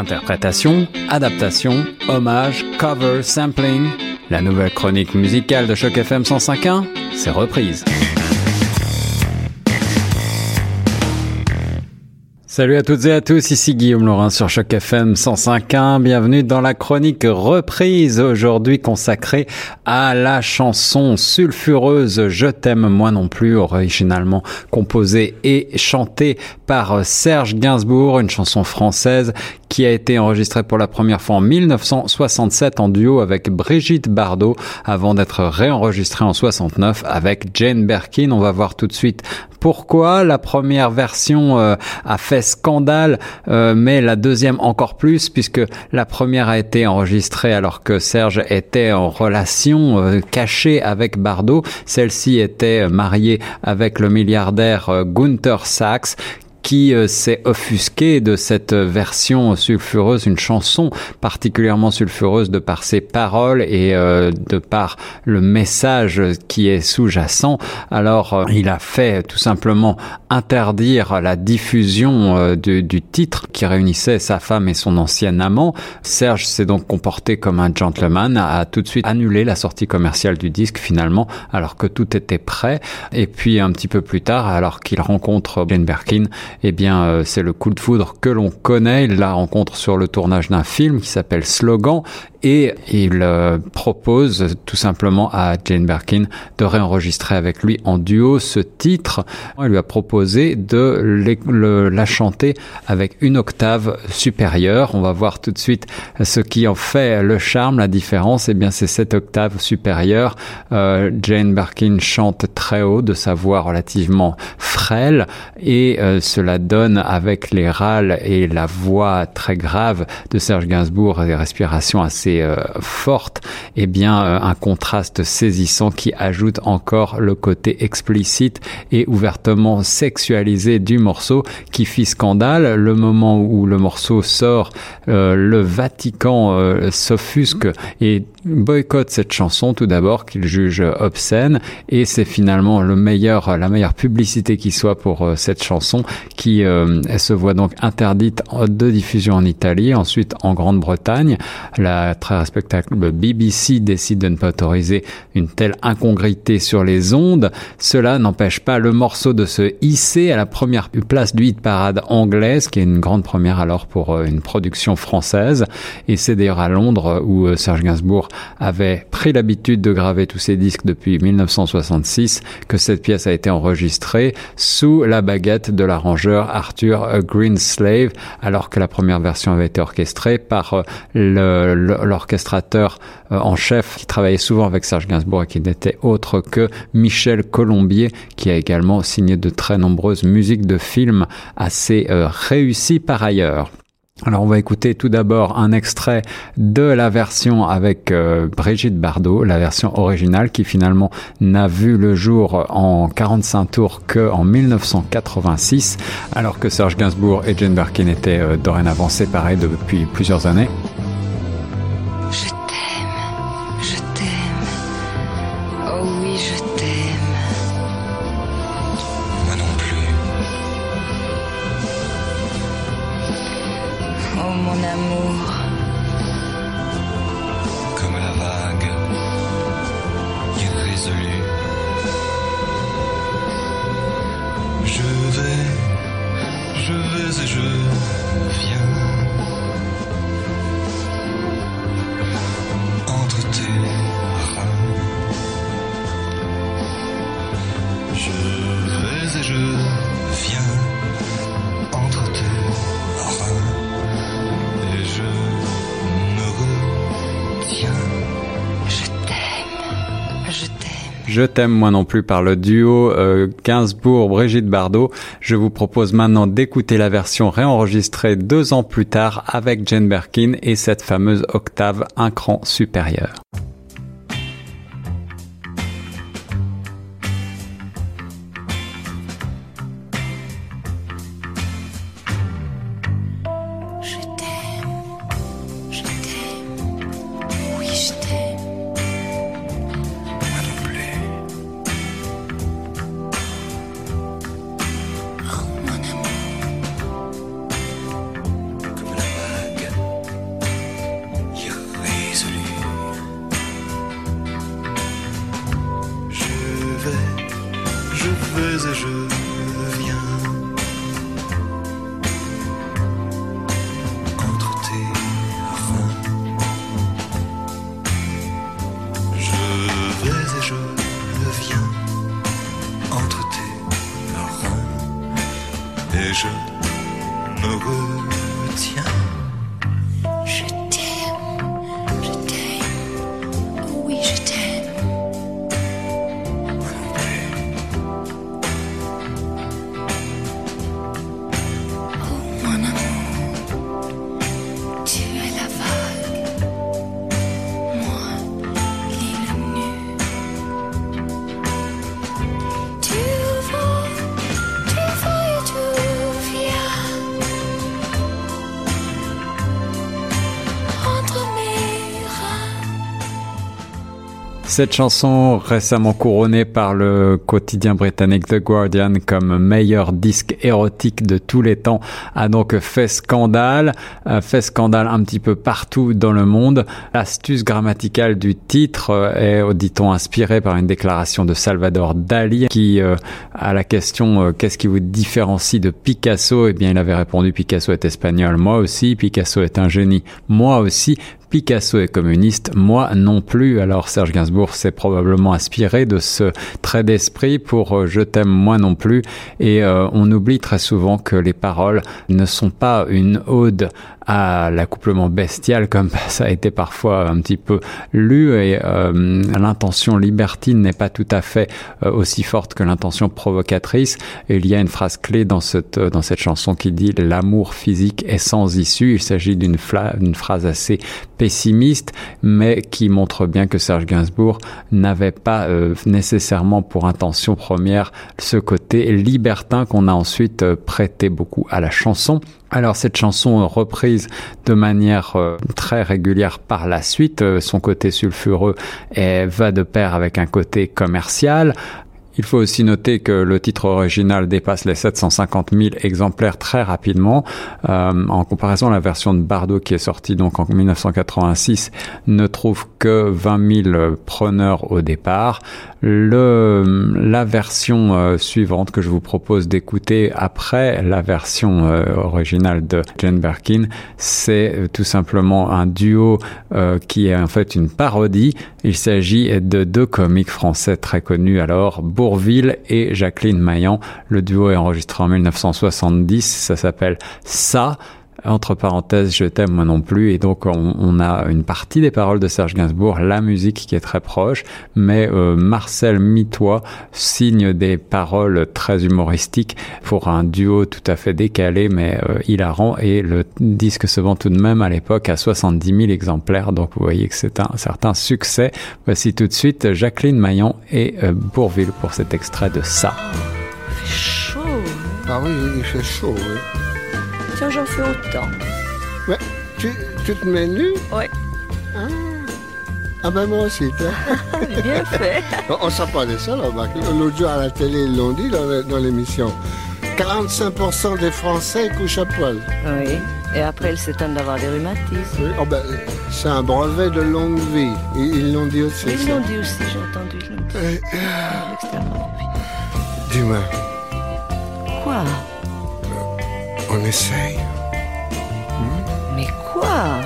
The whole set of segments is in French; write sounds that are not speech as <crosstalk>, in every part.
Interprétation, adaptation, hommage, cover, sampling. La nouvelle chronique musicale de Choc FM 105.1, c'est reprise. Salut à toutes et à tous, ici Guillaume Laurin sur Choc FM 105.1. Bienvenue dans la chronique reprise aujourd'hui consacrée à la chanson sulfureuse Je t'aime moi non plus, originalement composée et chantée par Serge Gainsbourg, une chanson française qui a été enregistrée pour la première fois en 1967 en duo avec Brigitte Bardot avant d'être réenregistrée en 69 avec Jane Birkin. On va voir tout de suite pourquoi la première version euh, a fait scandale, euh, mais la deuxième encore plus, puisque la première a été enregistrée alors que Serge était en relation euh, cachée avec Bardot. Celle-ci était mariée avec le milliardaire Gunther Sachs, qui euh, s'est offusqué de cette version sulfureuse, une chanson particulièrement sulfureuse de par ses paroles et euh, de par le message qui est sous-jacent. Alors euh, il a fait tout simplement interdire la diffusion du, du, titre qui réunissait sa femme et son ancien amant. Serge s'est donc comporté comme un gentleman, a tout de suite annulé la sortie commerciale du disque finalement alors que tout était prêt. Et puis un petit peu plus tard, alors qu'il rencontre Jane Birkin, eh bien, euh, c'est le coup de foudre que l'on connaît. Il la rencontre sur le tournage d'un film qui s'appelle Slogan et il euh, propose tout simplement à Jane Birkin de réenregistrer avec lui en duo ce titre. Il lui a proposé de la chanter avec une octave supérieure. On va voir tout de suite ce qui en fait le charme, la différence. Eh bien, c'est cette octave supérieure. Euh, Jane Birkin chante très haut de sa voix relativement frêle et euh, cela donne avec les râles et la voix très grave de Serge Gainsbourg des respirations assez euh, forte, eh bien euh, un contraste saisissant qui ajoute encore le côté explicite et ouvertement sexualisé du morceau qui fit scandale. Le moment où le morceau sort, euh, le Vatican s'offusque et boycotte cette chanson tout d'abord qu'il juge obscène et c'est finalement le meilleur la meilleure publicité qui soit pour cette chanson qui se voit donc interdite de diffusion en Italie ensuite en Grande-Bretagne la très respectable BBC décide de ne pas autoriser une telle incongruité sur les ondes, cela n'empêche pas le morceau de se hisser à la première place du hit parade anglaise, qui est une grande première alors pour euh, une production française. Et c'est d'ailleurs à Londres où euh, Serge Gainsbourg avait pris l'habitude de graver tous ses disques depuis 1966 que cette pièce a été enregistrée sous la baguette de l'arrangeur Arthur Greenslave, alors que la première version avait été orchestrée par euh, le l'orchestrateur euh, en chef qui travaillait souvent avec Serge Gainsbourg et qui n'était autre que Michel Colombier, qui a également signé de très nombreuses musiques de films assez euh, réussies par ailleurs. Alors on va écouter tout d'abord un extrait de la version avec euh, Brigitte Bardot, la version originale qui finalement n'a vu le jour en 45 tours que en 1986, alors que Serge Gainsbourg et Jane Birkin étaient dorénavant séparés depuis plusieurs années. Je t'aime moi non plus par le duo euh, Gainsbourg-Brigitte Bardot. Je vous propose maintenant d'écouter la version réenregistrée deux ans plus tard avec Jane Birkin et cette fameuse octave un cran supérieur. 着那个天。Cette chanson, récemment couronnée par le quotidien britannique The Guardian comme meilleur disque érotique de tous les temps, a donc fait scandale, fait scandale un petit peu partout dans le monde. L'astuce grammaticale du titre est, dit-on, inspirée par une déclaration de Salvador Dali qui, euh, à la question euh, qu'est-ce qui vous différencie de Picasso, eh bien, il avait répondu Picasso est espagnol, moi aussi, Picasso est un génie, moi aussi, Picasso est communiste, moi non plus. Alors Serge Gainsbourg s'est probablement inspiré de ce trait d'esprit pour euh, Je t'aime moi non plus. Et euh, on oublie très souvent que les paroles ne sont pas une ode à l'accouplement bestial comme <laughs> ça a été parfois un petit peu lu et euh, l'intention libertine n'est pas tout à fait aussi forte que l'intention provocatrice. Il y a une phrase clé dans cette, dans cette chanson qui dit l'amour physique est sans issue. Il s'agit d'une phrase assez pessimiste, mais qui montre bien que Serge Gainsbourg n'avait pas euh, nécessairement pour intention première ce côté libertin qu'on a ensuite euh, prêté beaucoup à la chanson. Alors cette chanson reprise de manière euh, très régulière par la suite, son côté sulfureux va de pair avec un côté commercial. Il faut aussi noter que le titre original dépasse les 750 000 exemplaires très rapidement. Euh, en comparaison, la version de Bardot qui est sortie donc en 1986 ne trouve que 20 000 preneurs au départ. La version euh, suivante que je vous propose d'écouter après la version euh, originale de Jane Birkin, c'est tout simplement un duo qui est en fait une parodie. Il s'agit de deux comiques français très connus alors, Et Jacqueline Maillan. Le duo est enregistré en 1970, ça s'appelle Ça entre parenthèses, je t'aime moi non plus. Et donc on, a une partie des paroles de Serge Gainsbourg, la musique qui est très proche, mais euh, Marcel Mitois signe des paroles très humoristiques pour un duo tout à fait décalé, mais euh, hilarant. Et le disque se vend tout de même à l'époque à 70 000 exemplaires. Donc vous voyez que c'est un certain succès. Voici tout de suite Jacqueline Maillon et euh, Bourville pour cet extrait de ça. Il fait chaud. Ah oui, il fait chaud. Oui j'en fais autant. Ouais. Tu, tu te mets nu Ouais. Ah. ah ben moi aussi, toi. <laughs> Bien fait. on ne pas de ça, là. L'autre jour à la télé, ils l'ont dit dans l'émission. 45% des Français couchent à poil. Oui. Et après, ils s'étonnent d'avoir des rhumatismes. Oui. Oh ben, c'est un brevet de longue vie. Ils l'ont dit aussi. Ils l'ont dit aussi, j'ai entendu. Dis-moi. Quoi? On essaye. Mais quoi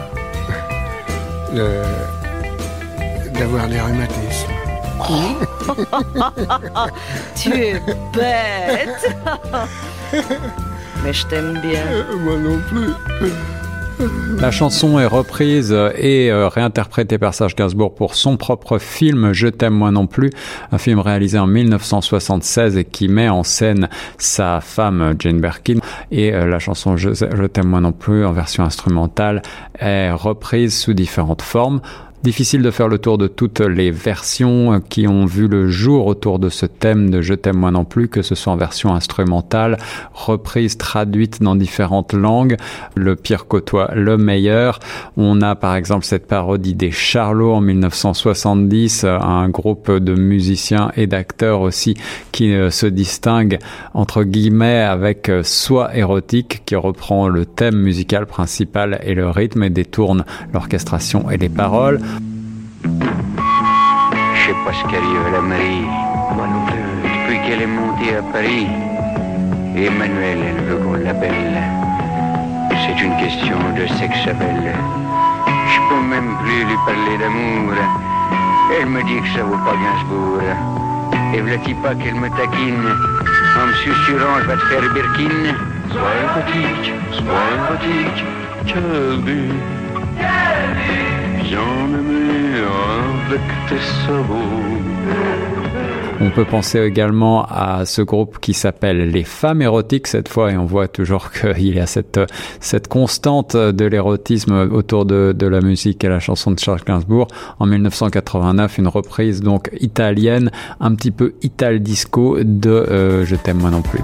D'avoir des rhumatismes. <laughs> tu es bête <laughs> Mais je t'aime bien. Euh, moi non plus. La chanson est reprise et euh, réinterprétée par Serge Gainsbourg pour son propre film Je t'aime moi non plus, un film réalisé en 1976 et qui met en scène sa femme Jane Birkin. Et euh, la chanson Je, Je t'aime moi non plus en version instrumentale est reprise sous différentes formes. Difficile de faire le tour de toutes les versions qui ont vu le jour autour de ce thème de Je t'aime moi non plus, que ce soit en version instrumentale, reprise, traduite dans différentes langues. Le pire côtoie le meilleur. On a par exemple cette parodie des Charlots en 1970, un groupe de musiciens et d'acteurs aussi qui euh, se distingue entre guillemets avec euh, Soi érotique qui reprend le thème musical principal et le rythme et détourne l'orchestration et les paroles. Je sais pas ce qu'arrive à la Marie. Moi non plus. Depuis qu'elle est montée à Paris. Emmanuel, elle veut qu'on l'appelle. C'est une question de sexe belle. Je peux même plus lui parler d'amour. Elle me dit que ça vaut pas Gainsbourg. Et v'là-t-il pas qu'elle me taquine en me susurrant je vais te faire Birkin. But. Bien aimé avec tes sabots. On peut penser également à ce groupe qui s'appelle Les Femmes érotiques cette fois et on voit toujours <laughs> qu'il y a cette, cette constante de l'érotisme autour de, de, la musique et la chanson de Charles Gainsbourg. En 1989, une reprise donc italienne, un petit peu ital disco de euh, Je t'aime moi non plus.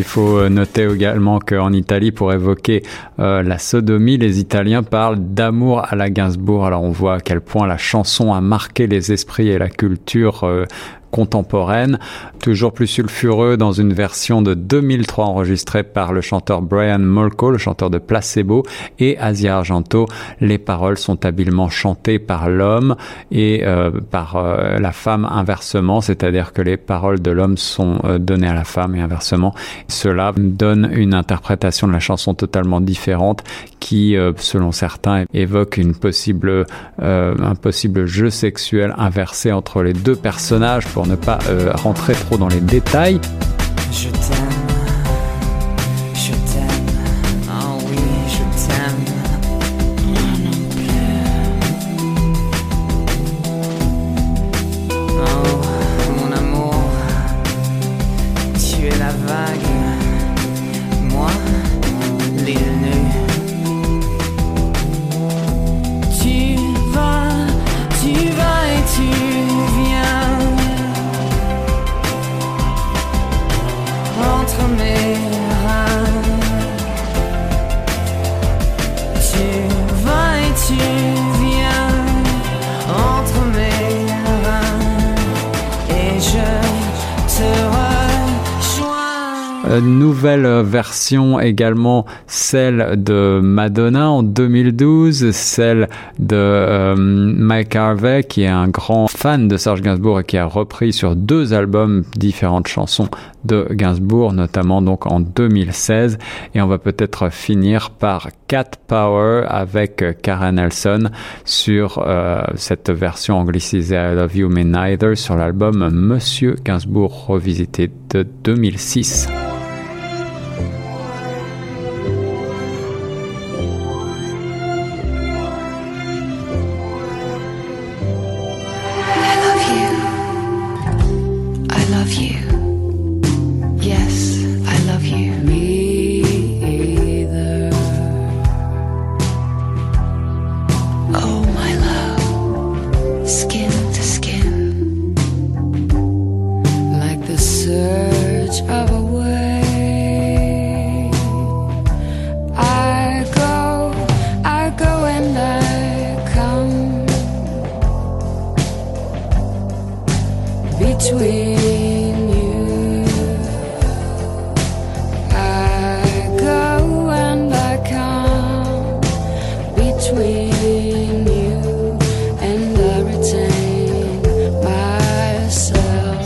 Il faut euh, noter également qu'en Italie, pour évoquer euh, la sodomie, les Italiens parlent d'amour à la Gainsbourg. Alors on voit à quel point la chanson a marqué les esprits et la culture euh, contemporaine, toujours plus sulfureux dans une version de 2003 enregistrée par le chanteur Brian Molko, le chanteur de Placebo, et Asia Argento. Les paroles sont habilement chantées par l'homme et euh, par euh, la femme inversement, c'est-à-dire que les paroles de l'homme sont euh, données à la femme et inversement. Cela donne une interprétation de la chanson totalement différente qui, selon certains, évoque une possible, un possible jeu sexuel inversé entre les deux personnages ne pas euh, rentrer trop dans les détails. Nouvelle version également, celle de Madonna en 2012, celle de euh, Mike Harvey qui est un grand fan de Serge Gainsbourg et qui a repris sur deux albums différentes chansons de Gainsbourg, notamment donc en 2016. Et on va peut-être finir par Cat Power avec Karen Nelson sur euh, cette version anglicisée I Love You Mais Neither sur l'album Monsieur Gainsbourg revisité de 2006. I love you. I love you.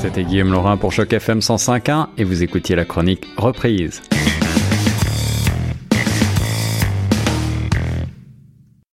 C'était Guillaume Laurin pour Choc FM 105.1 et vous écoutiez la chronique Reprise.